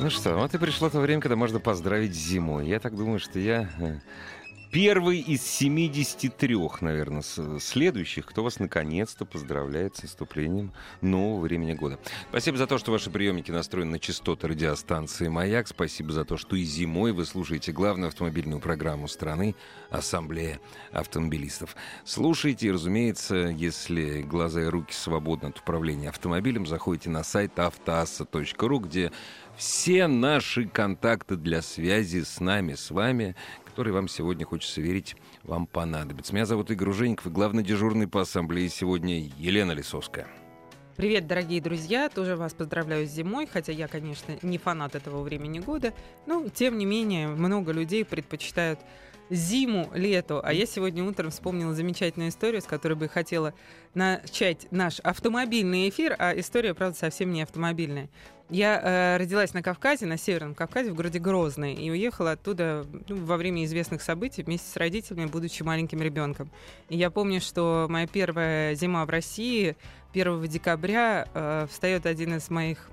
Ну что, вот и пришло то время, когда можно поздравить зимой. Я так думаю, что я э, первый из 73, наверное, следующих, кто вас наконец-то поздравляет с наступлением нового времени года. Спасибо за то, что ваши приемники настроены на частоты радиостанции «Маяк». Спасибо за то, что и зимой вы слушаете главную автомобильную программу страны «Ассамблея автомобилистов». Слушайте, разумеется, если глаза и руки свободны от управления автомобилем, заходите на сайт автоасса.ру, где все наши контакты для связи с нами, с вами, которые вам сегодня, хочется верить, вам понадобятся. Меня зовут Игорь Ужеников, и главный дежурный по ассамблее сегодня Елена Лисовская. Привет, дорогие друзья! Тоже вас поздравляю с зимой, хотя я, конечно, не фанат этого времени года, но, тем не менее, много людей предпочитают зиму, лету. А я сегодня утром вспомнила замечательную историю, с которой бы хотела начать наш автомобильный эфир, а история, правда, совсем не автомобильная. Я э, родилась на Кавказе, на Северном Кавказе, в городе Грозный, и уехала оттуда ну, во время известных событий вместе с родителями, будучи маленьким ребенком. И я помню, что моя первая зима в России 1 декабря э, встает один из моих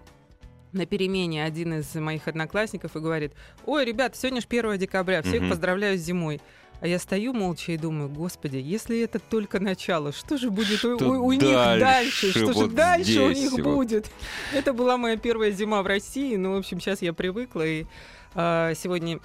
на перемене один из моих одноклассников и говорит, ой, ребят, сегодня же 1 декабря, всех угу. поздравляю с зимой. А я стою молча и думаю, господи, если это только начало, что же будет что у, у, у них дальше? Что вот же дальше у них вот. будет? Это была моя первая зима в России. Ну, в общем, сейчас я привыкла. И э, сегодня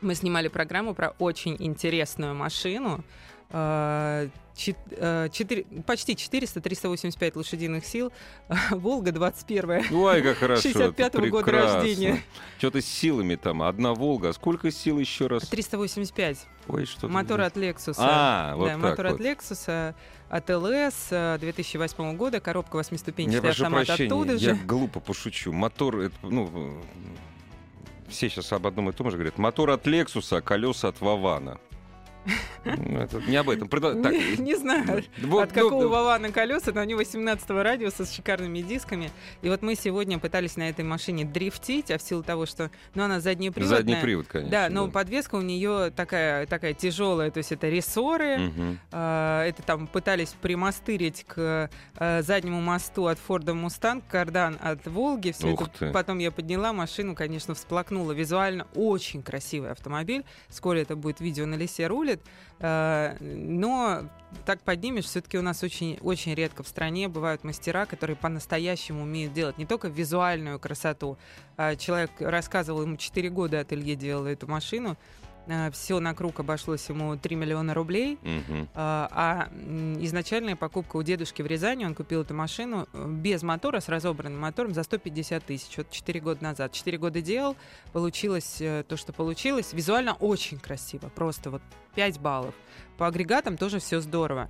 мы снимали программу про очень интересную машину. Э, 4, э, почти 400, 385 лошадиных сил. Волга 21 Ой, как хорошо. 65 -го года рождения. Что-то с силами там. Одна Волга. А сколько сил еще раз? 385. Ой, что Мотор от Lexus. А, вот да, так мотор вот. от Lexus от ЛС 2008 года, коробка восьмиступенчатая, автомат прощения, оттуда же. я глупо пошучу. Мотор, это, ну, все сейчас об одном и том же говорят. Мотор от а колеса от Вавана. Ну, это не об этом. Продо... Так, не, не знаю, вот, от какого ну, Вавана колеса, но они 18 радиуса с шикарными дисками. И вот мы сегодня пытались на этой машине дрифтить, а в силу того, что ну, она заднеприводная. Задний привод, конечно. Да, но да. подвеска у нее такая, такая тяжелая, то есть это рессоры. Угу. Э, это там пытались примастырить к э, заднему мосту от Форда Мустанг, кардан от Волги. Все Ух это ты. потом я подняла машину, конечно, всплакнула. Визуально очень красивый автомобиль. Скоро это будет видео на лесе рулит. Э, но так поднимешь, все-таки у нас очень, очень редко в стране бывают мастера, которые по-настоящему умеют делать не только визуальную красоту. А человек рассказывал, ему 4 года ателье делал эту машину, все на круг обошлось ему 3 миллиона рублей. Мгм. А, а, изначальная покупка у дедушки в Рязани, он купил эту машину э, без мотора, с разобранным мотором за 150 тысяч. Вот 4 года назад. 4 года делал, получилось э, то, что получилось. Визуально очень красиво, просто вот 5 баллов. По агрегатам тоже все здорово.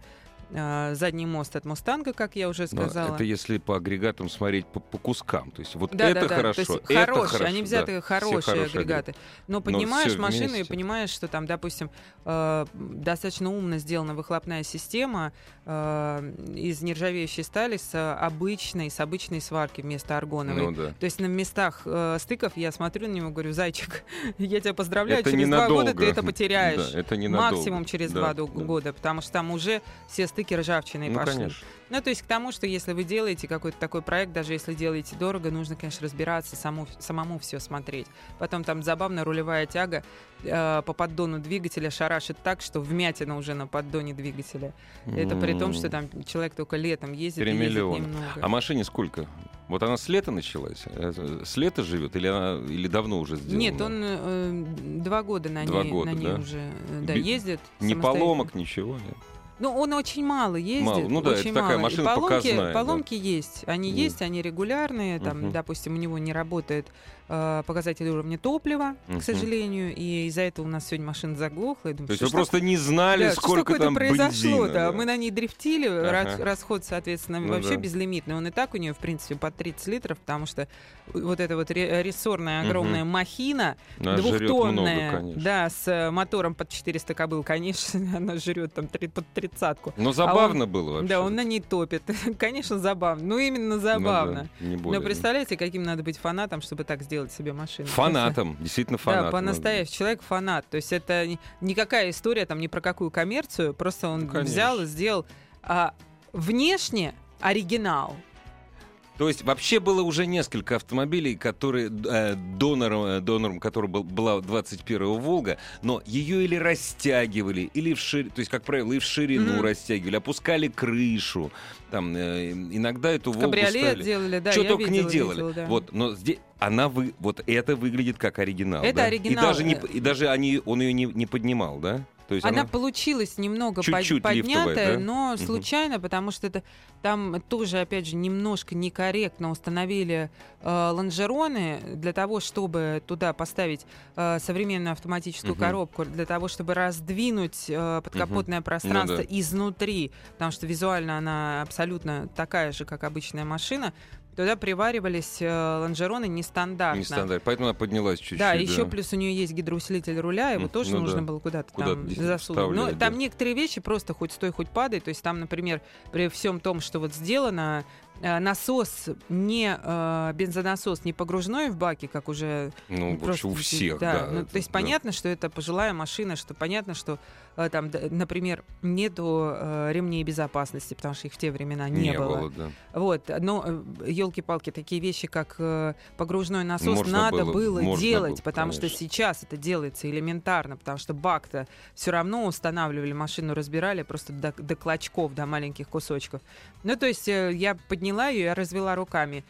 А, Задний мост от Мустанга, как я уже Но сказала. это если по агрегатам смотреть по, по кускам. То есть вот Да, это да, да. хорошо, То есть это хорошие, хорошо. они взяты да. Хорошие хорошие агрегаты. Но поднимаешь всё машину и вместе. понимаешь, что там, допустим, э, достаточно умно сделана выхлопная система э, из нержавеющей стали с обычной, с обычной сварки вместо аргоновой. Ну да. То есть на местах э, стыков я смотрю на него, говорю, зайчик, я тебя поздравляю, Это через два года ты ненадолго. это потеряешь. Да, это ненадолго. Максимум через Да, два да. года, потому что там уже все стыки ржавчиной Ну, пошли. конечно. Ну, то есть к тому, что если вы делаете какой-то такой проект, даже если делаете дорого, нужно, конечно, разбираться, саму, самому все смотреть. Потом там забавно рулевая тяга э, по поддону двигателя шарашит так, что вмятина уже на поддоне двигателя. Это при том, что там человек только летом ездит, и Три ездит миллиона. немного. А машине сколько? Вот она с лета началась? Э, С лета живет или она или давно уже сделана? Нет, он э, два года на Два ней, года, на ней да? уже э, да, ездит. Ни самостоятельно. поломок, ничего нет. Ну, он очень мало ездит. Мало. Ну да, очень это такая мало. И машина поломки, показная, да. Поломки есть. Они Мгм. есть, они регулярные. Там, Мгм. допустим, у него не работает э, показатель уровня топлива, Мгм. к сожалению, и из-за этого у нас сегодня машина заглохла. Я думаю, То есть вы просто не знали, да, сколько там произошло-то? бензина. да. Мы на ней дрифтили, Ага. рас- расход, соответственно, Ну вообще да. безлимитный. Он и так у нее, в принципе, под 30 литров, потому что вот эта вот ре- рессорная огромная махина, Она много, двухтонная, конечно. да, с э, мотором под 400 кобыл, конечно, она жрет там три- под тридцатку. Но забавно было вообще. Да, он на ней топит. Конечно, забавно. Ну, именно Ну забавно. да, не Но более. представляете, каким надо быть фанатом, чтобы так сделать себе машину? Фанатом, действительно фанатом. Да, по-настоящему. Человек фанат. То есть это ни- никакая история там ни про какую коммерцию. Просто он Ну, конечно. взял и сделал а, внешне оригинал. То есть вообще было уже несколько автомобилей, которые э, донором, э, донором которого был, была 21-го Волга, но ее или растягивали, или в шир... то есть, как правило, и в ширину Мгм. растягивали, опускали крышу. Там, э, иногда эту Волгу Кабриолет ставили. делали, да, Что только видела, не делали. видела, да. Вот, но здесь она вы, вот это выглядит как оригинал. Это да? оригинал, И даже, не, и даже они, он ее не, не поднимал, да? То есть Она она, получилась немного Чуть-чуть поднятая, лифтовая, да? но Мгм. случайно, потому что это там тоже, опять же, немножко некорректно установили э, лонжероны для того, чтобы туда поставить э, современную автоматическую Мгм. коробку, для того, чтобы раздвинуть э, подкапотное пространство Ну да. изнутри, потому что визуально она абсолютно такая же, как обычная машина. Туда приваривались э, лонжероны нестандартно. не стандарт. Поэтому она поднялась чуть-чуть. Да, еще плюс у нее есть гидроусилитель руля, его тоже ну нужно да. было куда-то Куда-то там засунуть. Но вставлять, там да. некоторые вещи просто хоть стой, хоть падай. То есть там, например, при всем том, что вот сделано, э, насос не э, бензонасос не погружной в баке, как уже Ну, вообще просто у всех, да. ну, это, то есть да. понятно, что это пожилая машина, что понятно, что там, д- например, нету э, ремней безопасности, потому что их в те времена не, Не было, да. Вот, но елки-палки, такие вещи, как э, погружной насос, Можно надо было, было, делать, было, потому что конечно. сейчас это делается элементарно, потому что бак-то все равно устанавливали, машину разбирали просто до, до клочков, до маленьких кусочков. Ну, то есть э, я подняла ее, я развела руками.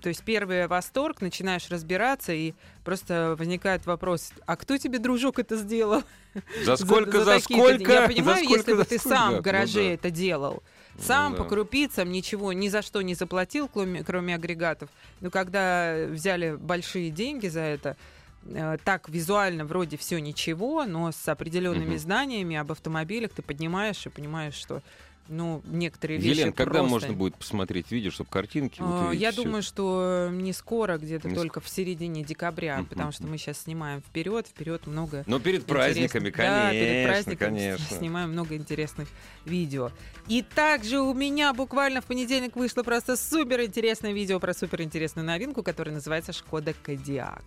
То есть первый восторг, начинаешь разбираться, и просто возникает вопрос, а кто тебе, дружок, это сделал? За сколько, за, такие-то деньги? сколько? Я за понимаю, сколько, если бы за ты сколько? сам Да, в гараже ну да. это делал, Ну сам да. по крупицам ничего ни за что не заплатил, кроме, кроме агрегатов. Но когда взяли большие деньги за это, э, так визуально вроде все ничего, но с определенными Мгм. знаниями об автомобилях ты поднимаешь и понимаешь, что ну, некоторые вещи Елена, когда просто- можно будет посмотреть видео, чтобы картинки вот А, увидеть Я всё? думаю, что не скоро, где-то Не только в середине декабря, Мгм. потому что мы сейчас снимаем вперед, вперед много Но перед праздниками, интересных- Да, конечно, перед праздниками конечно. снимаем много интересных видео. И также у меня буквально в понедельник вышло просто супер интересное видео про супер интересную новинку, которая называется Шкода Кодиак.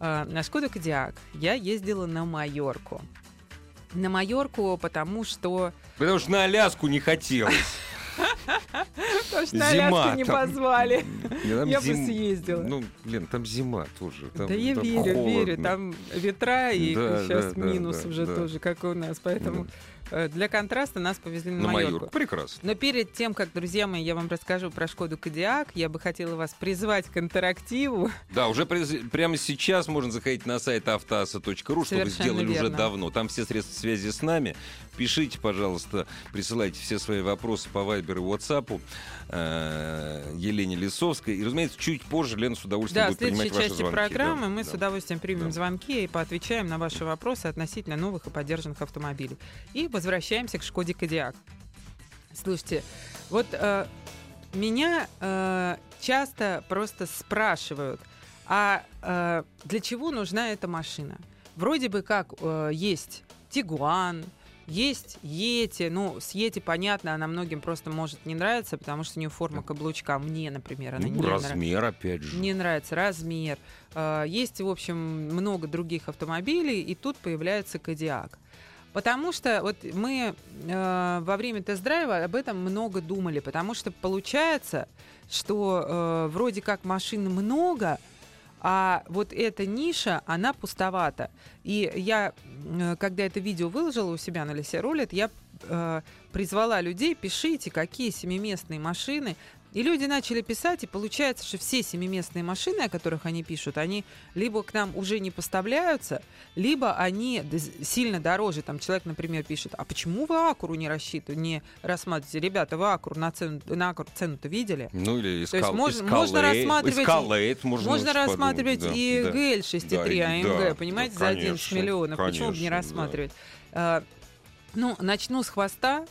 А, На Шкоду Кодиак я ездила на Майорку. На Майорку, потому что... Потому что на Аляску не хотелось. Потому что на Аляску не позвали. Я бы съездила. Ну, Лен, там зима тоже. да я верю, верю. Там ветра и сейчас минус уже тоже, как у нас. Поэтому э, для контраста нас повезли на, На Майорку. Майорку. Прекрасно. Но перед тем, как, друзья мои, я вам расскажу про Шкоду Кодиак, я бы хотела вас призвать к интерактиву. Да, уже през- прямо сейчас можно заходить на сайт автоаса.ру, что вы сделали уже верно. давно. Там все средства связи с нами. Пишите, пожалуйста, присылайте все свои вопросы по Вайберу и WhatsApp э, Елене Лисовской. И, разумеется, чуть позже Лена с удовольствием Да, в будет принимать следующей ваши части звонки. программы Да, мы да. с удовольствием примем Да. звонки и поотвечаем на ваши вопросы относительно новых и поддержанных автомобилей. И возвращаемся к Шкоде Кодиак. Слушайте, вот э, меня э, часто просто спрашивают, а э, для чего нужна эта машина? Вроде бы как э, есть Тигуан, есть Йети. Ну, с Йети, понятно, она многим просто может не нравиться, потому что у нее форма каблучка. Мне, например, она Ну, не нравится. размер, опять же. Не нравится размер. А, Есть, в общем, много других автомобилей, и тут появляется Кодиак. Потому что вот мы э, во время тест-драйва об этом много думали, потому что получается, что э, вроде как машин много, а вот эта ниша, она пустовата. И я, э, когда это видео выложила у себя на Лесе Рулет, я э, призвала людей, пишите, какие семиместные машины. И люди начали писать, и получается, что все семиместные машины, о которых они пишут, они либо к нам уже не поставляются, либо они сильно дороже. Там человек, например, пишет, а почему вы Акуру не рассчитываете, не рассматриваете? Ребята, вы Акуру на цену, на Акуру цену-то видели? Ну или есть эскал, можно- эскалейт, можно рассматривать- эскалейт, можно, Можно очень рассматривать подумать, и да. ГЛ 6.3 Да, AMG, да, понимаете, да, за 11 конечно, миллионов. Почему бы не конечно, да. рассматривать? А, ну, начну с хвоста,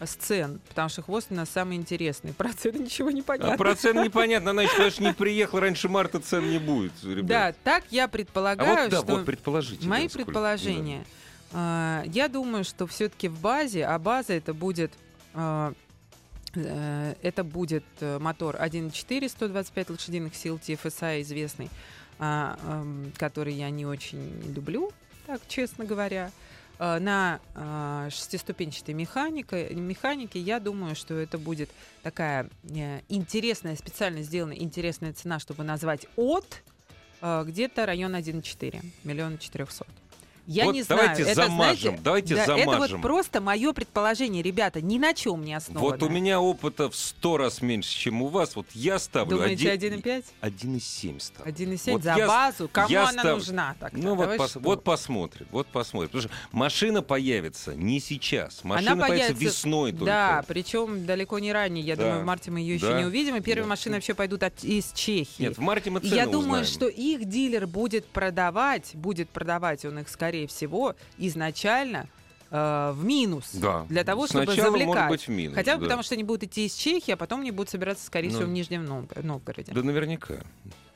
с цен, потому что хвост у нас самый интересный. Про цены ничего не понятно. А про цены непонятно, значит, что не приехал раньше марта, цен не будет, ребят. Да, так я а предполагаю, вот, да, что вот предположите. мои да, сколько, предположения. а, я думаю, что все-таки в базе, а база это будет а, э, это будет э, мотор 1.4 125 лошадиных сил TFSI известный, а, ам, который я не очень люблю, так честно говоря. А, На а, шестиступенчатой механике, механике я думаю, что это будет такая э, интересная, специально сделанная интересная цена, чтобы назвать от где-то район 1,4, миллиона четырехсот. Я Вот не знаю. давайте это, замажем, знаете, давайте да, Это замажем. вот просто мое предположение, ребята, ни на чем не основано. Вот у меня опыта в сто раз меньше, чем у вас. Вот я ставлю Думаете, один- 1,5? 1,7 ставлю. 1,7 Вот за я базу? Кому я она став- нужна? Так Ну вот, пос- вот посмотрим, вот посмотрим. Потому что машина появится не сейчас, машина Она появится, появится- весной только. Да, причем далеко не ранее. Я Да. думаю, в марте мы ее еще Да. не увидим. И первые Да. машины вообще пойдут от- из Чехии. Нет, в марте мы цены я думаю, узнаем. что их дилер будет продавать, будет продавать он их, скорее всего, изначально э, в минус. Да. Для того, чтобы Сначала, завлекать. может быть, в минус, Хотя бы да. потому, что они будут идти из Чехии, а потом они будут собираться, скорее Ну. всего, в Нижнем Новго- Новгороде. Да наверняка.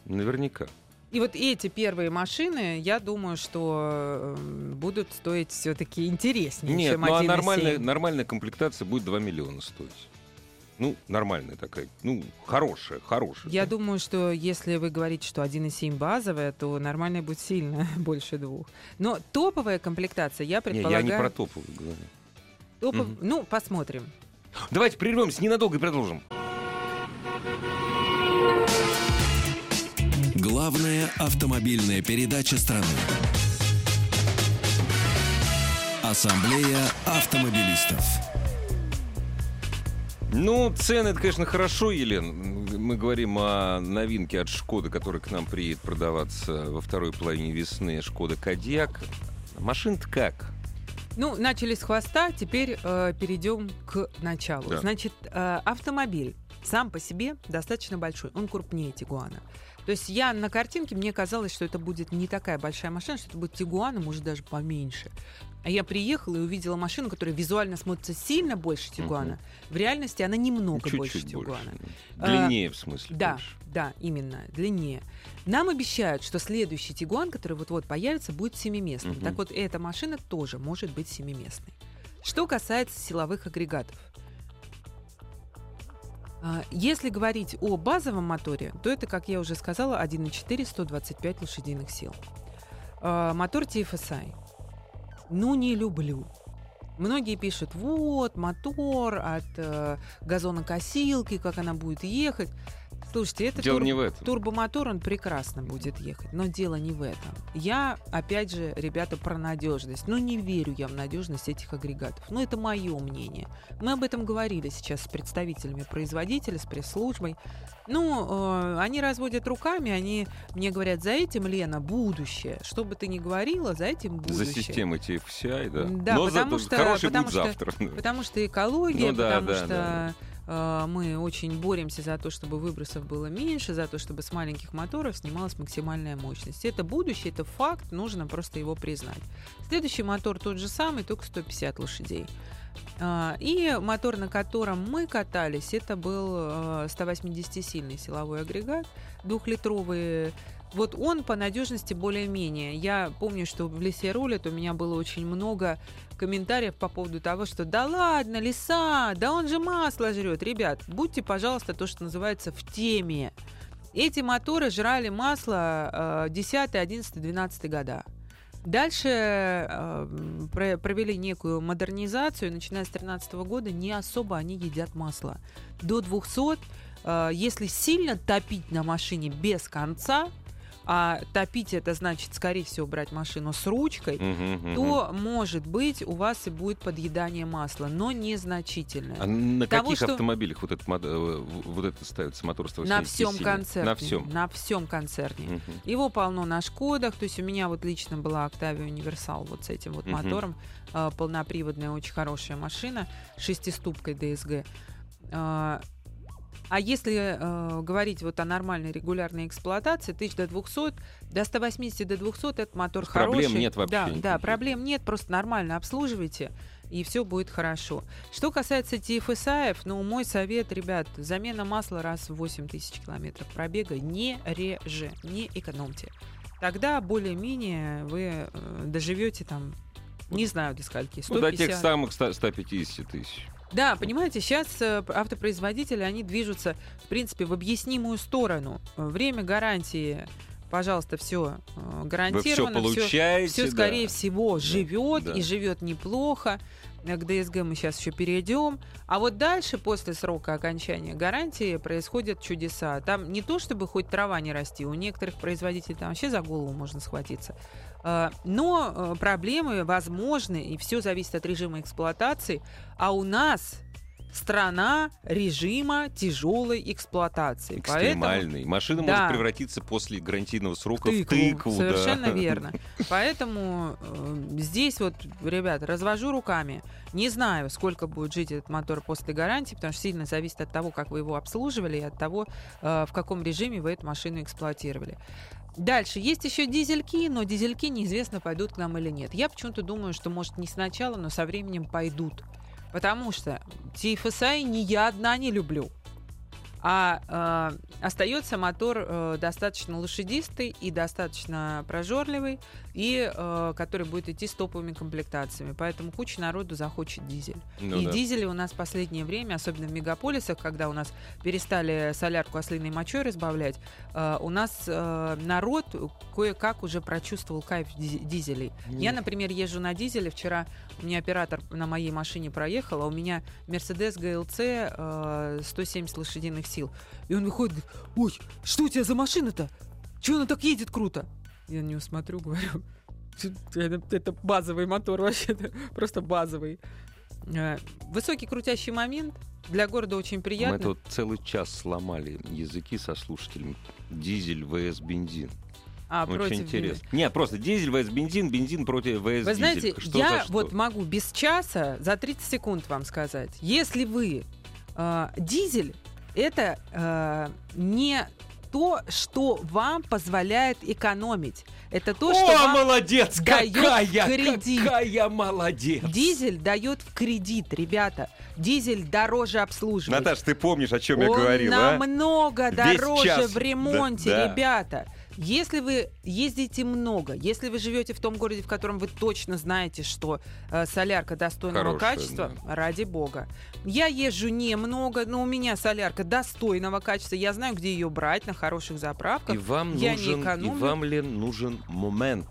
Наверняка. И вот эти первые машины, я думаю, что э, будут стоить все-таки интереснее, Нет, чем ну а 1,7. нормальная, нормальная комплектация будет 2 миллиона стоить. Ну, нормальная такая. Ну, хорошая, хорошая. Я думаю, что если вы говорите, что 1,7 базовая, то нормальная будет сильно больше двух. Но топовая комплектация, я Не, предполагаю... я не про топовую говорю. топов- Мгм. Ну, посмотрим. Давайте прервемся ненадолго и продолжим. Главная автомобильная передача страны. Ассамблея автомобилистов. Ну, цены, это, конечно, хорошо, Елен. Мы говорим о новинке от Шкоды, которая к нам приедет продаваться во второй половине весны. Шкода Кодиак. Машина-то как? Ну, начали с хвоста, теперь э, перейдем к началу. Да. Значит, э, автомобиль сам по себе достаточно большой, он крупнее Тигуана. То есть я на картинке, мне казалось, что это будет не такая большая машина, что это будет Тигуан, а может даже поменьше. А я приехала и увидела машину, которая визуально смотрится сильно больше Тигуана. В реальности она немного Чуть-чуть больше больше. Тигуана. Длиннее, в смысле. Да, больше. да, именно, длиннее. Нам обещают, что следующий Тигуан, который вот-вот появится, будет семиместным. Мгм. Так вот, эта машина тоже может быть семиместной. Что касается силовых агрегатов. А, Если говорить о базовом моторе, то это, как я уже сказала, 1.4 125 лошадиных сил. А, Мотор TFSI. Ну, не люблю. Многие пишут, вот, мотор от э, газонокосилки, как она будет ехать. Слушайте, это Дело тур- не в этом. турбомотор, он прекрасно будет ехать, но дело не в этом. Я, опять же, ребята, про надежность. Ну, не верю я в надежность этих агрегатов. Ну, это мое мнение. Мы об этом говорили сейчас с представителями производителя, с пресс-службой. Ну, э, они разводят руками, они мне говорят, за этим, Лена, будущее. Что бы ты ни говорила, за этим будущее. За системой TFCI, да. Да, Но потому зато что- хороший потому будет что- завтра. Потому что экология, Ну да, потому да, что да. э, мы очень боремся за то, чтобы выбросов было меньше, за то, чтобы с маленьких моторов снималась максимальная мощность. Это будущее, это факт, нужно просто его признать. Следующий мотор тот же самый, только 150 лошадей. А, И мотор, на котором мы катались, это был э, 180-сильный силовой агрегат, двухлитровый. Вот он по надежности более-менее. Я помню, что в лесе рулит у меня было очень много комментариев по поводу того, что да ладно, леса, да он же масло жрет. Rебят, будьте, пожалуйста, то, что называется, в теме. Эти моторы жрали масло э, 10, 11, 12 года. Дальше э, про- провели некую модернизацию, начиная с 2013 года не особо они едят масло. До 200, э, если сильно топить на машине без конца, а топить это значит, скорее всего, брать машину с ручкой, мгм. то, может быть, у вас и будет подъедание масла, но А незначительное. на Того, каких что- автомобилях вот, этот, э, вот это ставится мотор 180 На всем сильный? концерне. На всем. На всем концерне. Мгм. Его полно на Шкодах, то есть у меня вот лично была Octavia Универсал вот с этим вот Мгм. мотором, э, полноприводная, очень хорошая машина, шестиступкой DSG. А а если э, говорить вот о нормальной регулярной эксплуатации, 1000 до 200, до 180 до 200 этот мотор Проблем хороший. нет вообще Да, никаких. да, проблем нет, просто нормально обслуживайте, и все будет хорошо. Что касается TFSI, ну, мой совет, ребят, замена масла раз в 8 тысяч километров пробега не реже, не экономьте. Тогда более-менее вы э, доживете там, не знаю, до скольки, 150. Ну, до тех самых 100 150 тысяч. Да, понимаете, сейчас э, автопроизводители, они движутся, в принципе, в объяснимую сторону. Э, Время гарантии, пожалуйста, все Вы все гарантировано. всё- получаете. все, да. скорее всего, живет да. и живет неплохо. Э, К ДСГ мы сейчас еще перейдем. А вот дальше, после срока окончания гарантии, происходят чудеса. Там не то, чтобы хоть трава не расти, у некоторых производителей там вообще за голову можно схватиться. Э, Но э, проблемы возможны, и все зависит от режима эксплуатации. А у нас страна режима тяжелой эксплуатации. Поэтому Экстремальный. Машина Да. может превратиться после гарантийного срока в тыкву. тыкву. да. Совершенно верно. Поэтому э, здесь вот, ребят, развожу руками. Не знаю, сколько будет жить этот мотор после гарантии, потому что сильно зависит от того, как вы его обслуживали, и от того, э, в каком режиме вы эту машину эксплуатировали. Дальше. Есть еще дизельки, но дизельки неизвестно, пойдут к нам или нет. Я почему-то думаю, что, может, не сначала, но со временем пойдут. Потому что TFSI не я одна не люблю. А э, остается мотор э, достаточно лошадистый и достаточно прожорливый, и э, который будет идти с топовыми комплектациями. Поэтому куча народу захочет дизель. Ну и да. дизели у нас в последнее время, особенно в мегаполисах, когда у нас перестали солярку ослиной мочой разбавлять, э, у нас э, народ кое-как уже прочувствовал кайф диз- дизелей. Я, например, езжу на дизеле. Вчера у меня оператор на моей машине проехал, а у меня Mercedes GLC э, 170 лошадиных сил. И он выходит, говорит, ой, что у тебя за машина-то? Чего она так едет круто? Я на него смотрю, говорю, это, это базовый мотор вообще-то, просто базовый. Э, Высокий крутящий момент, для города очень Мы приятно. тут целый час сломали языки со слушателями. Дизель vs бензин. а, Очень против интересно. Нет, просто дизель vs бензин, бензин против vs Вы дизель. знаете, Что я вот могу без часа за 30 секунд вам сказать. Если вы э, дизель, это э, не то, что вам позволяет экономить. Это то, что О, вам молодец! дает какая, кредит. какая молодец! дизель дает в кредит, ребята. Дизель дороже обслуживать. Наташ, ты помнишь, о чем я Он говорил, а? намного Весь дороже час. в ремонте, Да, да. ребята. Если вы ездите много, если вы живете в том городе, в котором вы точно знаете, что э, солярка достойного Хорошая, качества, ради бога. Я езжу немного, но у меня солярка достойного качества. Я знаю, где ее брать на хороших заправках. И вам Я не нужен, и экономлю. вам ли нужен момент?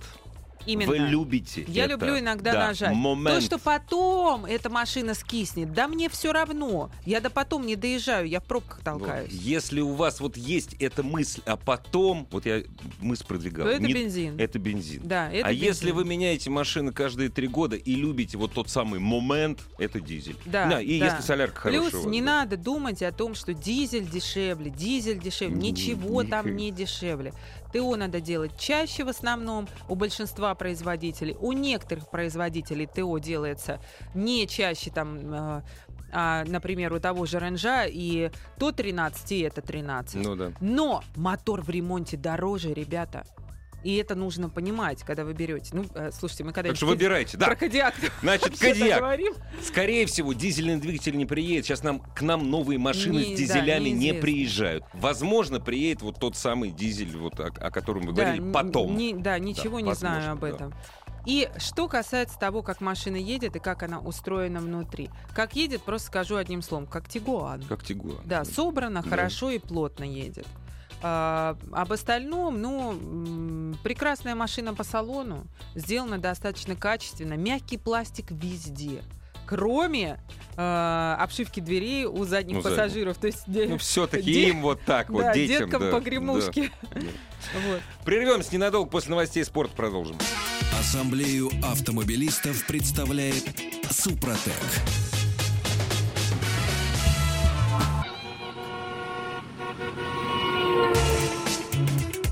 Именно. Вы любите Я это. люблю иногда Да, нажать. Момент. То, что потом эта машина скиснет, да мне все равно. Я до потом не доезжаю, я в пробках Вот. толкаюсь. Если у вас вот есть эта мысль, а потом, вот я мысль продвигал, То это не- бензин. это бензин. Да, это а если бензин. вы меняете машины каждые три года и любите вот тот самый момент, это дизель. Да, и да. если солярка хорошая. Плюс у вас, не да. надо думать о том, что дизель дешевле, дизель дешевле. Ни- Ничего ни- там не дешевле. ТО надо делать чаще в основном у большинства производителей. У некоторых производителей ТО делается не чаще там... э, а, например, у того же Ренжа и то 13, и это 13. Ну да. Но мотор в ремонте дороже, ребята. И это нужно понимать, когда вы берете. Ну, э, слушайте, мы когда Так что выбирайте. Да. про кадиак Значит, Кадиак. Скорее всего, дизельный двигатель не приедет. Сейчас нам к нам новые машины Не- с да, дизелями не неизвестно. приезжают. Возможно, приедет вот тот самый дизель, вот о, о котором вы Да, говорили, потом. не- да, ничего не возможно, знаю об да. этом. И что касается того, как машина едет и как она устроена внутри. Как едет, просто скажу одним словом, как Тигуан. Как Тигуан. Да, собрано, Да. хорошо и плотно едет. А, об остальном, ну, прекрасная машина по салону, сделана достаточно качественно, мягкий пластик везде. кроме э, обшивки дверей у задних Ну, пассажиров. То есть Ну, все-таки де- им вот так вот, да, детям. деткам да, погремушки. да. Вот. Прервемся ненадолго, после новостей спорта продолжим. Ассамблею автомобилистов представляет Супротек.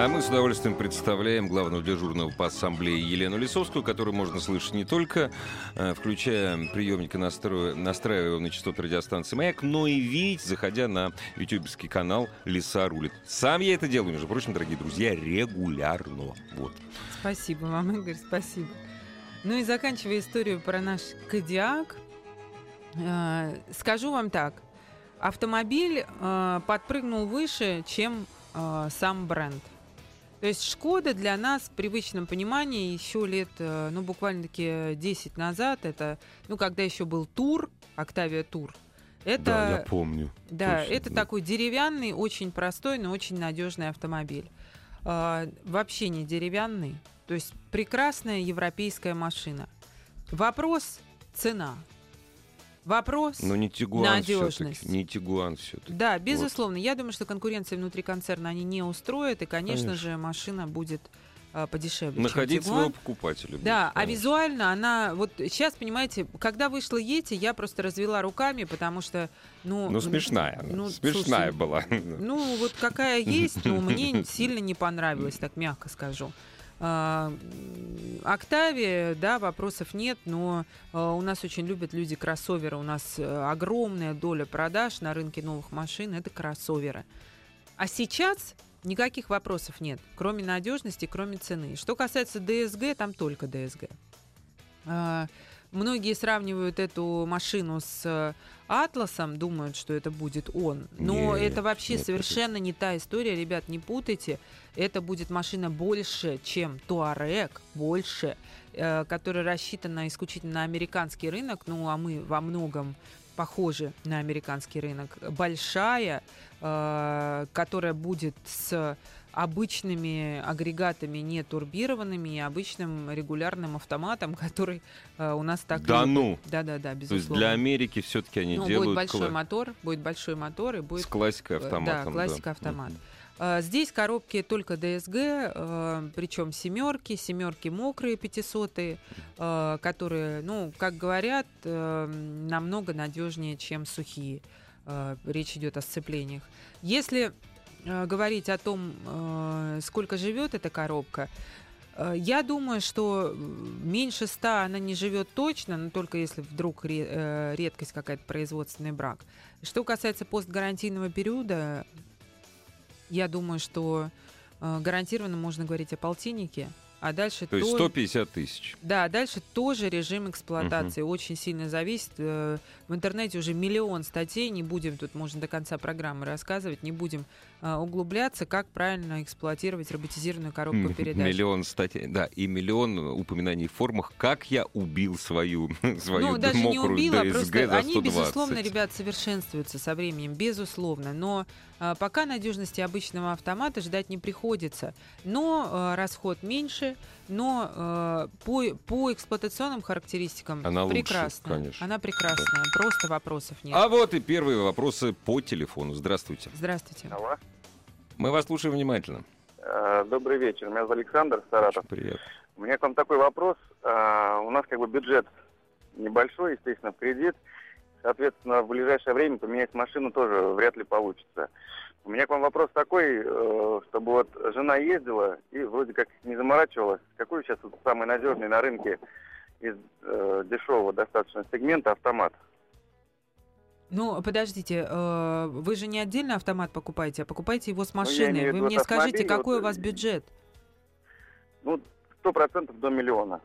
А мы с удовольствием представляем главного дежурного по ассамблее Елену Лисовскую, которую можно слышать не только э, включая приемник и настро- настраивая его на частоты радиостанции «Маяк», но и видеть, заходя на ютуберский канал «Лиса рулит». Сам я это делаю, между прочим, дорогие друзья, регулярно. Вот. Спасибо вам, Игорь, спасибо. Ну и заканчивая историю про наш Кодиак, э, скажу вам так. Автомобиль э, подпрыгнул выше, чем сам бренд. То есть Шкода для нас в привычном понимании еще лет, э, ну, буквально-таки 10 назад, это, ну, когда еще был Тур, Октавия Тур, это... Да, я помню. Да, Точно, это да. такой деревянный, очень простой, но очень надежный автомобиль. А, вообще не деревянный. То есть прекрасная европейская машина. Вопрос цена. Вопрос. Но не Тигуан все-таки. Не Тигуан все-таки. Да, безусловно. Я думаю, что конкуренции внутри концерна они не устроят, и, конечно, Конечно. же, машина будет а, подешевле. Находить своего покупателя. Да, будет, а визуально она вот сейчас, понимаете, когда вышла Ети, я просто развела руками, потому что, ну, Ну, смешная она. ну, смешная слушай, была. Ну, вот какая есть, но мне сильно не понравилось, так мягко скажу. А, м, Октавия, да, вопросов нет, но а, у нас очень любят люди кроссоверы. У нас э, огромная доля продаж на рынке новых машин это кроссоверы. А сейчас никаких вопросов нет, кроме надежности, кроме цены. Что касается ДСГ, там только ДСГ. Многие сравнивают эту машину с э, Атласом, думают, что это будет он. Но Нет, это вообще нет, совершенно не та история, ребят, не путайте. Это будет машина больше, чем Туарек, больше, э, которая рассчитана исключительно на американский рынок. Ну, а мы во многом похожи на американский рынок. Большая, э, которая будет с обычными агрегатами не турбированными и обычным регулярным автоматом, который э, у нас так Да любят. ну. Да-да-да, То есть безусловно. для Америки все-таки они ну, делают будет большой кла- мотор, будет большой мотор и будет с классикой э, автоматом. Да, классика автомат. Мгм. А, Здесь коробки только ДСГ, причем семерки, семерки мокрые, пятисотые, э, которые, ну, как говорят, э, намного надежнее, чем сухие. Э, Речь идет о сцеплениях. Если э, говорить о том, э, сколько живет эта коробка, э, я думаю, что меньше 100 она не живет точно, но только если вдруг ре- э, редкость какая-то, производственный брак. Что касается постгарантийного периода, я думаю, что э, гарантированно можно говорить о полтиннике, а дальше То есть то- 150 тысяч. да, дальше тоже режим эксплуатации очень сильно зависит. Э, В интернете уже миллион статей, не будем тут, можно до конца программы рассказывать, не будем э, углубляться, как правильно эксплуатировать роботизированную коробку передач. Миллион статей, да, и миллион упоминаний в формах, как я убил свою, свою ну, даже не мокрую убила, ДСГ просто за они, 120. безусловно, ребят, совершенствуются со временем, безусловно. Но а, пока надежности обычного автомата ждать не приходится. Но а, расход меньше, но а, по, по эксплуатационным характеристикам Она лучше, прекрасная. конечно. Она прекрасная, просто вопросов нет. А вот и первые вопросы по телефону. Здравствуйте. Здравствуйте. Алло. Мы вас слушаем внимательно. Э, Добрый вечер. Меня зовут Александр Саратов. Привет. У меня к вам такой вопрос. Э, У нас как бы бюджет небольшой, естественно, в кредит. Соответственно, в ближайшее время поменять машину тоже вряд ли получится. У меня к вам вопрос такой, э, чтобы вот жена ездила и вроде как не заморачивалась. Какой сейчас вот самый надежный на рынке из э, дешевого достаточно сегмента автомат? Ну, подождите, э, вы же не отдельно автомат покупаете, а покупаете его с Ну, машины. в Вы мне скажите, какой вот, у вас бюджет? Ну, сто процентов до миллиона.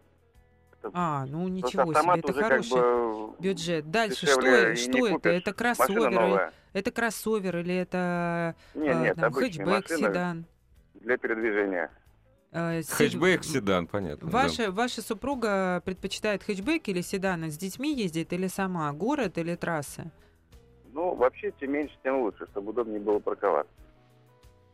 А, ну Просто ничего себе, это хороший как бы бюджет. Дальше, что, что это? купишь. Это кроссовер это кроссовер или это Нет, э, нет, там, хэтчбэк, седан? для передвижения. Э, Хэтчбэк, седан, понятно. да. Ваша, ваша супруга предпочитает хэтчбэк или седаны? С детьми ездит или сама? Город или трасса? Ну, вообще, чем меньше, тем лучше, чтобы удобнее было парковаться.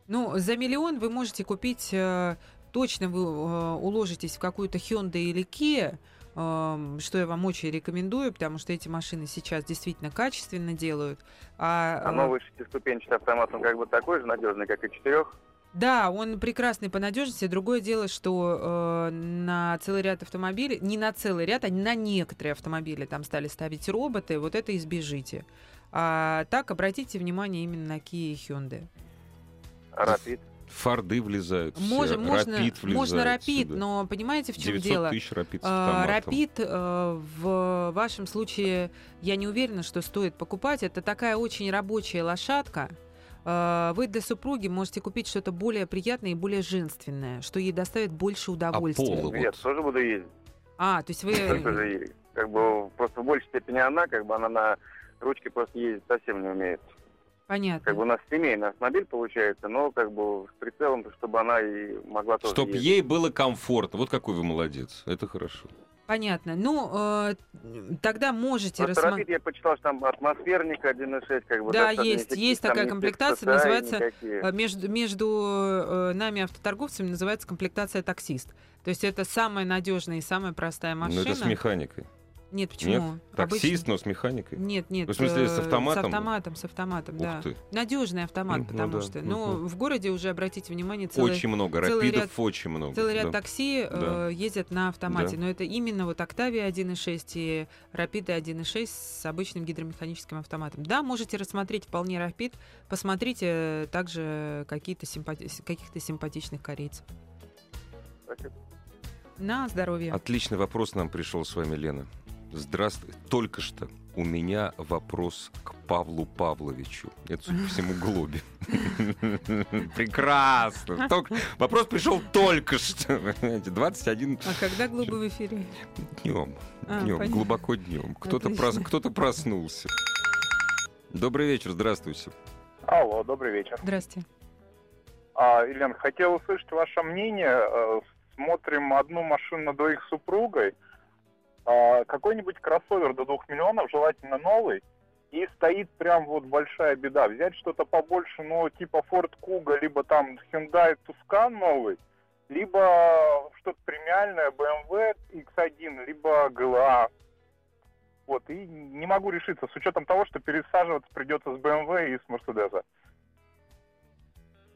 Ну, за миллион вы можете купить, э, точно вы э, уложитесь в какую-то Hyundai или Kia, эм, что я вам очень рекомендую, потому что эти машины сейчас действительно качественно делают. А, А э, новый шестиступенчатый автомат, он как бы такой же надежный, как и четырех. Да, он прекрасный по надежности. Другое дело, что э, на целый ряд автомобилей, не на целый ряд, а на некоторые автомобили там стали ставить роботы, вот это избежите. А так обратите внимание именно на Kia и Hyundai. Рапид. Форды влезают. все, Можно, можно, Rapid можно влезает Rapid, сюда. но понимаете, в чем 900 дело? тысяч рапид с А, автоматом. Rapid э, в вашем случае, я не уверена, что стоит покупать. Это такая очень рабочая лошадка. Э, Вы для супруги можете купить что-то более приятное и более женственное, что ей доставит больше удовольствия. Поло? Я Вот. тоже буду ездить. А, то есть вы... Только же, как бы, просто в большей степени она, как бы, она на ручке просто ездить совсем не умеет. Понятно. Как бы у нас семейный автомобиль получается, но как бы с прицелом, чтобы она и могла тоже Чтоб ездить. ей было комфортно. Вот какой вы молодец. Это хорошо. Понятно. Ну, э, тогда можете рассмотреть. Я почитал, что там атмосферник 1.6, как бы. Да, достаточно есть, никаких есть такая комплектация, называется, никакие. А Между, между э, нами, автоторговцами, называется комплектация таксист. То есть это самая надежная и самая простая машина. Ну, это с механикой. Нет, почему? Таксист, Обычно- но с механикой. Нет, нет. В смысле, с э, автоматом? С автоматом, с автоматом, Ух да. ты. Надежный автомат, ну потому да, что. Ну, в городе уже обратите внимание, целый, Очень много. целый Рапидов ряд- очень много. целый ряд да. такси э, Да. ездят на автомате. Да. Но это именно вот Octavia 1.6 и Rapid 1.6 с обычным гидромеханическим автоматом. Да, можете рассмотреть вполне Rapid. Посмотрите э, также какие-то симпати- каких-то симпатичных корейцев. Спасибо. На здоровье. Отличный вопрос нам пришел с вами, Лена. Здравствуй. Только что у меня вопрос к Павлу Павловичу. Это, судя по всему, Глобе. Прекрасно. Вопрос пришел только что. вы Понимаете, 21 А когда глубы в эфире? днем. А, Днем, глубоко днем. Кто-то проснулся. Добрый вечер, здравствуйте. Алло, добрый вечер. Здрасте. А, Елена, хотел услышать ваше мнение. Э, Смотрим одну машину на двоих с супругой. А, Какой-нибудь кроссовер до двух миллионов, желательно новый. И стоит прям вот большая беда. Взять что-то побольше, ну, типа Ford Kuga, либо там Hyundai Tucson новый, либо что-то премиальное, BMW X1, либо GLA. Вот, и не могу решиться, с учетом того, что пересаживаться придется с BMW и с Mercedes.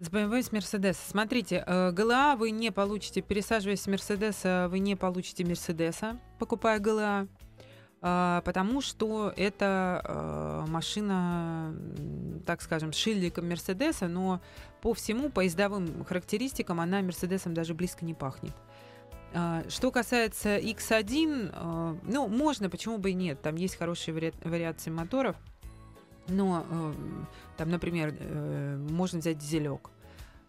С BMW и с Mercedes. Смотрите, э, ГЛА вы не получите, пересаживаясь с Мерседеса, вы не получите Мерседеса, покупая ГЛА, а, потому что это э, машина, так скажем, с шильдиком Мерседеса, но по всему, по ездовым характеристикам, она Мерседесом даже близко не пахнет. А, Что касается X1, э, ну, можно, почему бы и нет. Там есть хорошие вари- вариации моторов. Но, э, там, например, э, можно взять дизелек.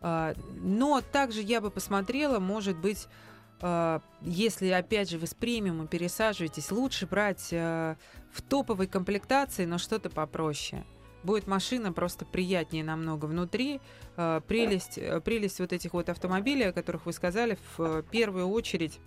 А, Но также я бы посмотрела, может быть, а, если, опять же, вы с премиумом пересаживаетесь, лучше брать а, в топовой комплектации, но что-то попроще. Будет машина просто приятнее намного внутри. А, Прелесть, э, прелесть вот этих вот автомобилей, о которых вы сказали, в э, первую очередь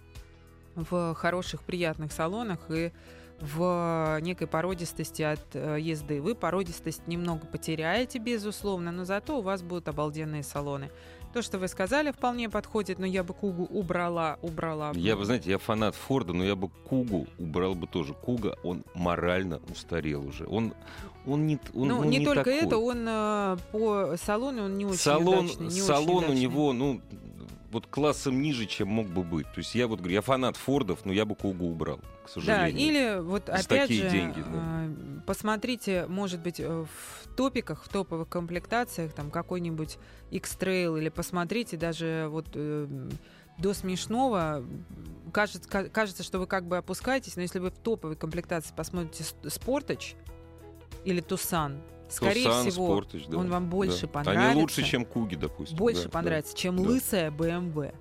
в хороших, приятных салонах и в некой породистости от э, езды. Вы породистость немного потеряете, безусловно, но зато у вас будут обалденные салоны. То, что вы сказали, вполне подходит, но я бы Кугу убрала, убрала. Я, вы знаете, я фанат Форда, но я бы Кугу убрал бы тоже. Куга, он морально устарел уже. Он, он не, он, ну, ну, не, только такой. это, он э, по салону он не очень салон, удачный, не очень салон у удачный. него, ну, вот классом ниже, чем мог бы быть. То есть я вот говорю, я фанат Фордов, но я бы Кугу убрал, к Да, сожалению. или вот За опять такие же, деньги, да. э, посмотрите, может быть, э, в топиках, в топовых комплектациях, там какой-нибудь X-Trail, или посмотрите даже вот э, до смешного. Кажется, ка- кажется, что вы как бы опускаетесь, но если вы в топовой комплектации посмотрите Sportage или Tucson, скорее Тусан, всего, Спортич, да, он вам больше да. понравится. Они лучше, чем Куги, допустим. больше да, понравится, чем да. лысая BMW.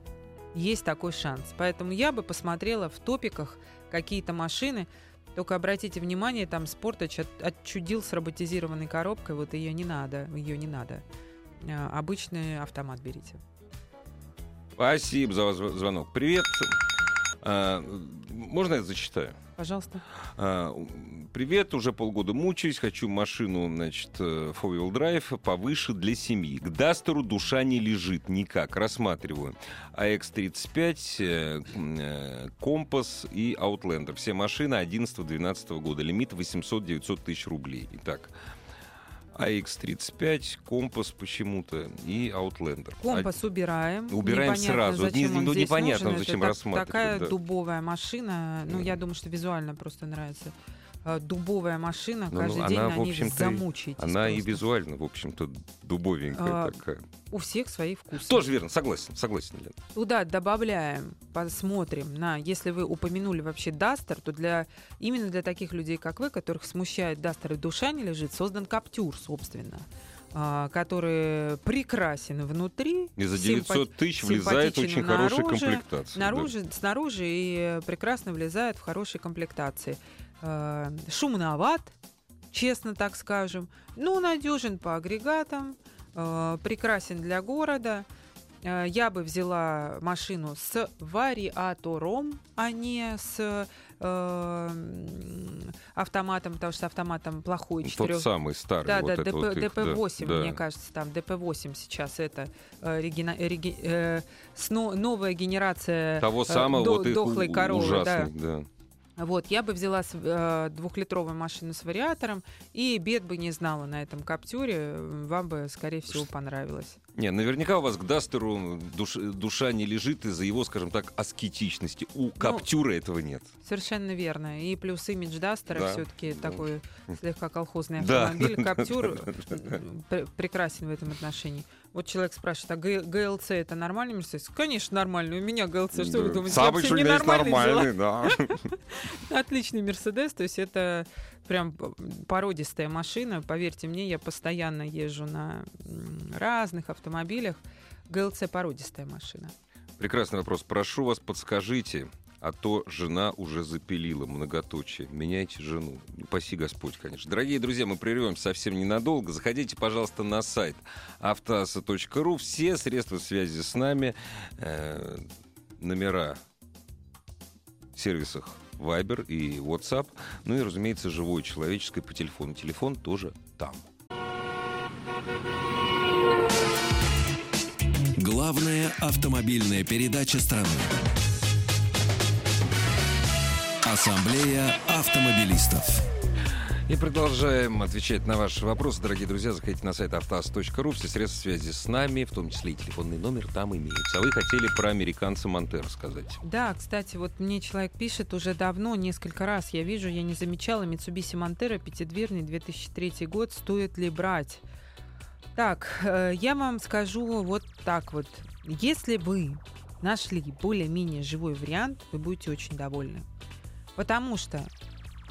Есть такой шанс. Поэтому я бы посмотрела в топиках какие-то машины. Только обратите внимание, там Спортач от- отчудил с роботизированной коробкой. Вот ее не надо, ее не надо. А, Обычный автомат берите. Спасибо за звонок. Привет. А, можно я зачитаю? Пожалуйста. А, Привет, уже полгода мучаюсь, хочу машину, значит, э, four-wheel drive повыше для семьи. К Дастеру душа не лежит никак, рассматриваю. AX35, э, э, Компас и Outlander. Все машины 11-12 года, лимит 800-900 тысяч рублей. Итак, AX35, Компас почему-то и Outlander. Компас убираем. Убираем Непонятно, сразу. Зачем Не- он ну, здесь непонятно, нужен. зачем Это рассматривать, Такая да. дубовая машина. Ну, Да. я думаю, что визуально просто нравится. Э, Дубовая машина. Ну, Каждый ну, день она, на ней и- замучаетесь Она и просто. визуально, в общем-то, дубовенькая А, такая. У всех свои вкусы. Тоже верно, согласен, согласен, Лен. Туда добавляем, посмотрим на, если вы упомянули вообще Дастер, то для именно для таких людей, как вы, которых смущает Дастер и душа не лежит, создан Каптюр, собственно, а, который прекрасен внутри, И за симпа- 900 тысяч влезает очень хорошая наружу, комплектация. да. снаружи, снаружи и прекрасно влезает в хорошей комплектации. Э, Шумноват, честно так скажем, но надежен по агрегатам, э, прекрасен для города. Э, Я бы взяла машину с вариатором, а не с э, автоматом, потому что автоматом плохой Тот четырех. самый старый. Да, вот да, ДП, вот их, да, ДП-8, да. мне кажется, там ДП-8 сейчас это э, регина- реги- э, сно- новая генерация Того э, самого до- вот дохлой у- коровы, да. ужасный, да. Вот, я бы взяла э, двухлитровую машину с вариатором, и бед бы не знала на этом каптюре, вам бы, скорее всего, понравилось. Не, наверняка у вас к Дастеру душ- душа не лежит из-за его, скажем так, аскетичности. Ну, У Каптюра этого нет. Совершенно верно. И плюс имидж Дастера Да, все-таки да. такой слегка колхозный автомобиль. да, Каптюр прекрасен в этом отношении. Вот человек спрашивает, а ГЛЦ это нормальный Мерседес? Конечно, нормальный. У меня ГЛЦ. Что вы Да. думаете? Самый, что нормальный, да. Отличный Мерседес, то есть это прям породистая машина. Поверьте мне, я постоянно езжу на разных автомобилях. ГЛЦ породистая машина. Прекрасный вопрос. Прошу вас, подскажите, а то жена уже запилила многоточие. Меняйте жену. Паси Господь, конечно. Дорогие друзья, мы прервемся совсем ненадолго. Заходите, пожалуйста, на сайт автоаса.ру. Все средства связи с нами, э, номера в сервисах Viber и WhatsApp. Ну и, разумеется, живое человеческое по телефону. Телефон тоже там. Главная автомобильная передача страны. Ассамблея автомобилистов. И продолжаем отвечать на ваши вопросы. Дорогие друзья, заходите на сайт автоаз.ру. Все средства связи с нами, в том числе и телефонный номер, там имеются. А вы хотели про американца Монтера сказать. Да, кстати, вот мне человек пишет уже давно, несколько раз я вижу, я не замечала, Mitsubishi Montero, пятидверный, 2003 год, стоит ли брать? Так, э, я вам скажу вот так вот. Если вы нашли более-менее живой вариант, вы будете очень довольны. Потому что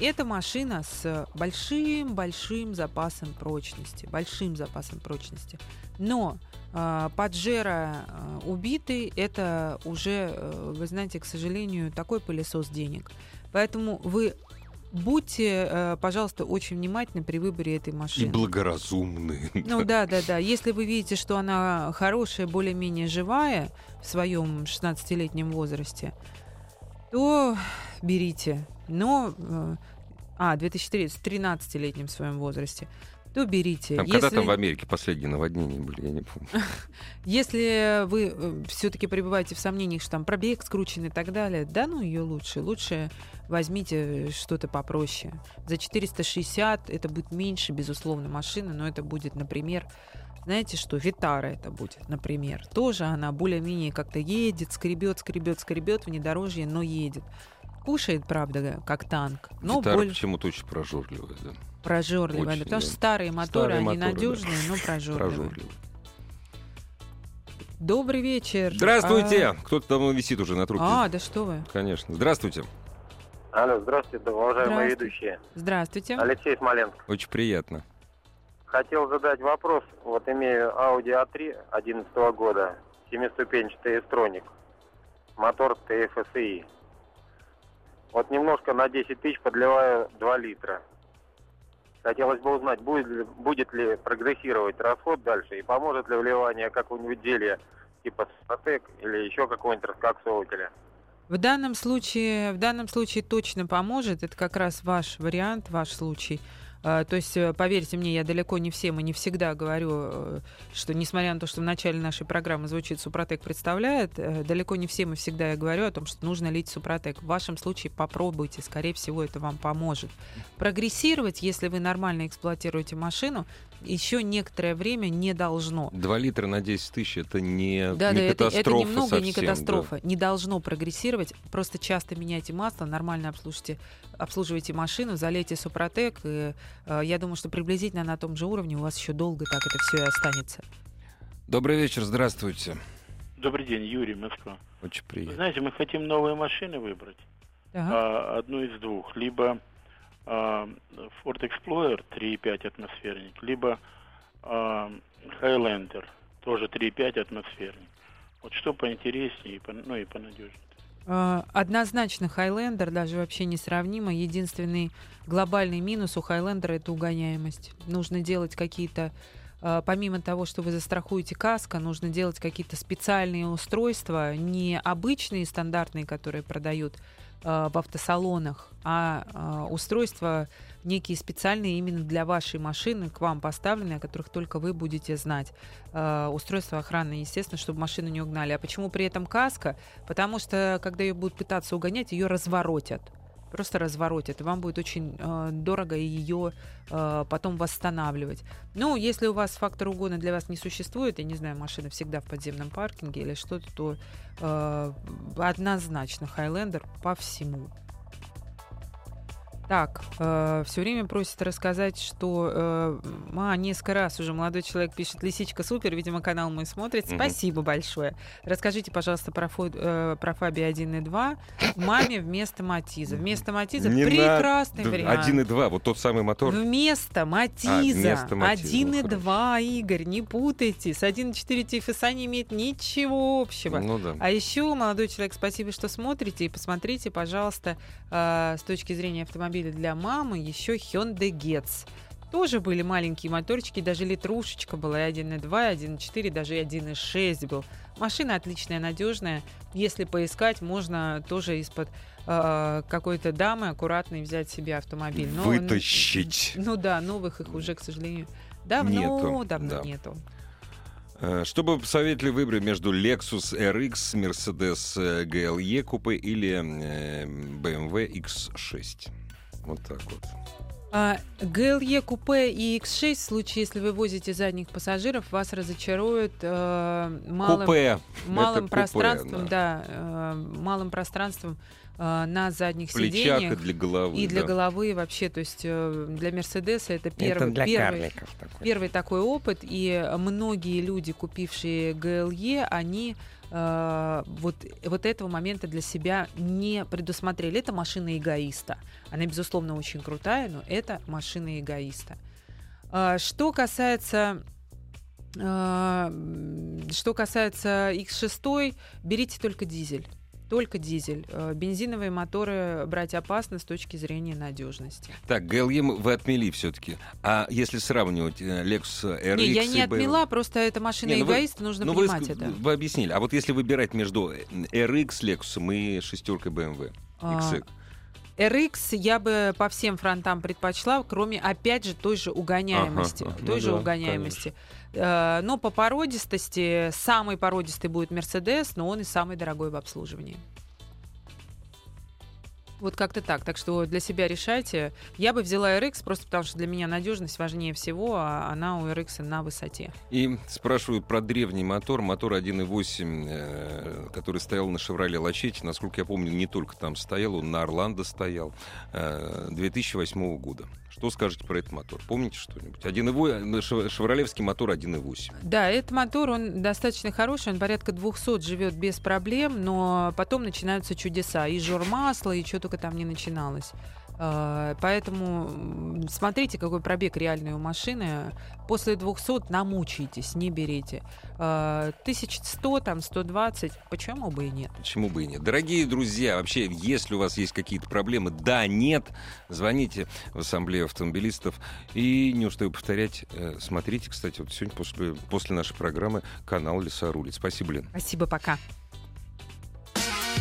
эта машина с большим-большим запасом прочности. Большим запасом прочности. Но э, Паджеро э, убитый это уже, э, вы знаете, к сожалению, такой пылесос денег. Поэтому вы будьте, э, пожалуйста, очень внимательны при выборе этой И машины. благоразумные. Ну да, да, да. Если вы видите, что она хорошая, более-менее живая в своем 16-летнем возрасте, то берите. Но, э, а, 2003, в 13-летнем своем возрасте, то берите. Там, Когда Если- там в Америке последние наводнения были, я не помню. Если вы все-таки пребываете в сомнениях, что там пробег скручен и так далее, да ну ее лучше. Лучше возьмите что-то попроще. За 460 это будет меньше, безусловно, машины, но это будет, например, знаете что, Витара это будет, например. Тоже она более-менее как-то едет, скребет, скребет, скребет внедорожье, но едет. Кушает, правда, как танк, но Гитара более почему-то очень прожорливая, да. прожорливая. очень, потому да. что старые моторы, Старые они моторы, да. надежные, но прожорливые. Прожорливая. Добрый вечер. Здравствуйте! Кто-то давно висит уже на трубке. А, да что вы. Конечно. Здравствуйте. Алло, здравствуйте, уважаемые Здравствуйте. ведущие. Здравствуйте. Алексей Смоленск. Очень приятно. Хотел задать вопрос. Вот имею Audi A3 11 года, семиступенчатый эстроник, мотор TFSI. Вот немножко на 10 тысяч подливаю 2 литра. Хотелось бы узнать, будет ли, будет ли прогрессировать расход дальше и поможет ли вливание какого-нибудь гелия типа Супротек или еще какого-нибудь раскоксовывателя? В данном случае, в данном случае точно поможет. Это как раз ваш вариант, ваш случай. А, то есть, э, поверьте мне, я далеко не всем и не всегда говорю, э, что несмотря на то, что в начале нашей программы звучит Супротек представляет, э, далеко не всем и всегда я говорю о том, что нужно лить Супротек. В вашем случае попробуйте, скорее всего, это вам поможет. Прогрессировать, если вы нормально эксплуатируете машину, еще некоторое время не должно. 2 литра на 10 тысяч это не, Да, не да, это, катастрофа это немного совсем, не да. катастрофа. Не должно прогрессировать. Просто часто меняйте масло, нормально обслуживайте, обслуживайте машину, залейте Супротек. И, э, я думаю, что приблизительно на том же уровне у вас еще долго так это все и останется. Добрый вечер, здравствуйте. Добрый день, Юрий, Москва. Очень приятно. знаете, мы хотим новые машины выбрать. Так. А, одну из двух. Либо Ford Explorer 3,5 атмосферник, либо а, Highlander, тоже 3,5 атмосферник. Вот что поинтереснее, ну и понадежнее. Э, Однозначно Хайлендер даже вообще несравнимо. Единственный глобальный минус у Хайлендера это угоняемость. Нужно делать какие-то Помимо того, что вы застрахуете каско, нужно делать какие-то специальные устройства, не обычные стандартные, которые продают в автосалонах, а э, устройства некие специальные именно для вашей машины, к вам поставленные, о которых только вы будете знать. Э, устройство охраны, естественно, чтобы машину не угнали. А почему при этом каска? Потому что, когда ее будут пытаться угонять, ее разворотят. Просто разворотят. И вам будет очень э, дорого ее э, потом восстанавливать. Ну, если у вас фактор угона для вас не существует, я не знаю, машина всегда в подземном паркинге или что-то, то э, однозначно Хайлендер по всему. Так, все время просит рассказать, что... э, а, несколько раз уже молодой человек пишет, лисичка супер, видимо, канал мой смотрит. Мгм. Спасибо большое. Расскажите, пожалуйста, про, фо- э, про Фаби 1 и 2 маме вместо Матиза. Вместо Матиза Не прекрасный надо. вариант. 1,2, вот тот самый мотор. Вместо Матиза. А, вместо Матиза, 1 ну, и 2, Игорь, не путайте. С 1.4 TFSA не имеет ничего общего. Ну да. А еще, молодой человек, спасибо, что смотрите. И посмотрите, пожалуйста, э, с точки зрения автомобиля для мамы, еще Hyundai Getz. Тоже были маленькие моторчики, даже литрушечка была и 1.2, и 1.4, даже и 1.6 был. Машина отличная, надежная. Если поискать, можно тоже из-под э, какой-то дамы аккуратно взять себе автомобиль. Но, Вытащить. Ну да, новых их уже, к сожалению, давно, Нету, давно да. нету. Э, Что бы посоветовали выбрать между Lexus RX, Mercedes э, GLE купе или э, BMW X6? Вот так вот. А, GLE купе и X6 в случае, если вы возите задних пассажиров, вас разочаруют э, малым, Купе. малым Это купе, пространством, да. да, э, малым пространством э, на задних Плечак и сиденьях. для головы. И для да. головы вообще, то есть э, для Мерседеса это первый, Это для первый, такой. первый такой опыт, и многие люди, купившие GLE, они э, вот, вот этого момента для себя не предусмотрели. Это машина эгоиста. Она, безусловно, очень крутая, но это машина эгоиста. А, Что касается а, что касается X6, берите только дизель. Только дизель. Э, Бензиновые моторы брать опасно с точки зрения надежности. Так, мы- вы отмели все-таки. А если сравнивать э, Lexus RX Не, я не BMW? отмела, просто это машина Не, ну вы- эгоиста, нужно Ну, вы, понимать ск- это. вы объяснили. А вот если выбирать между э, RX Lexus и шестеркой BMW? А, XX. RX я бы по всем фронтам предпочла, кроме, опять же, той же угоняемости. Ага, той Ну же да, угоняемости. Э, Но по породистости самый породистый будет Mercedes, но он и самый дорогой в обслуживании. Вот как-то так. Так что для себя решайте. Я бы взяла RX просто потому, что для меня надежность важнее всего, а она у RX на высоте. И спрашивают про древний мотор, мотор 1.8, э, который стоял на Chevrolet Лачете. Насколько я помню, не только там стоял, он на Орландо стоял, э, 2008 года. Что скажете про этот мотор? Помните что-нибудь? 1.8, шев- шевролевский мотор 1.8. Да, этот мотор, он достаточно хороший, он порядка 200 живет без проблем, но потом начинаются чудеса. И жор масла, и что только там не начиналось. А, Поэтому смотрите, какой пробег реальный у машины. После 200 намучаетесь, не берите. 1100, там 120, почему бы и нет? Почему бы и нет? Дорогие друзья, вообще, если у вас есть какие-то проблемы, да, нет, звоните в Ассамблею автомобилистов. И не устаю повторять, э, смотрите, кстати, вот сегодня после, после нашей программы канал Леса рулит. Спасибо, Лен. Спасибо, пока.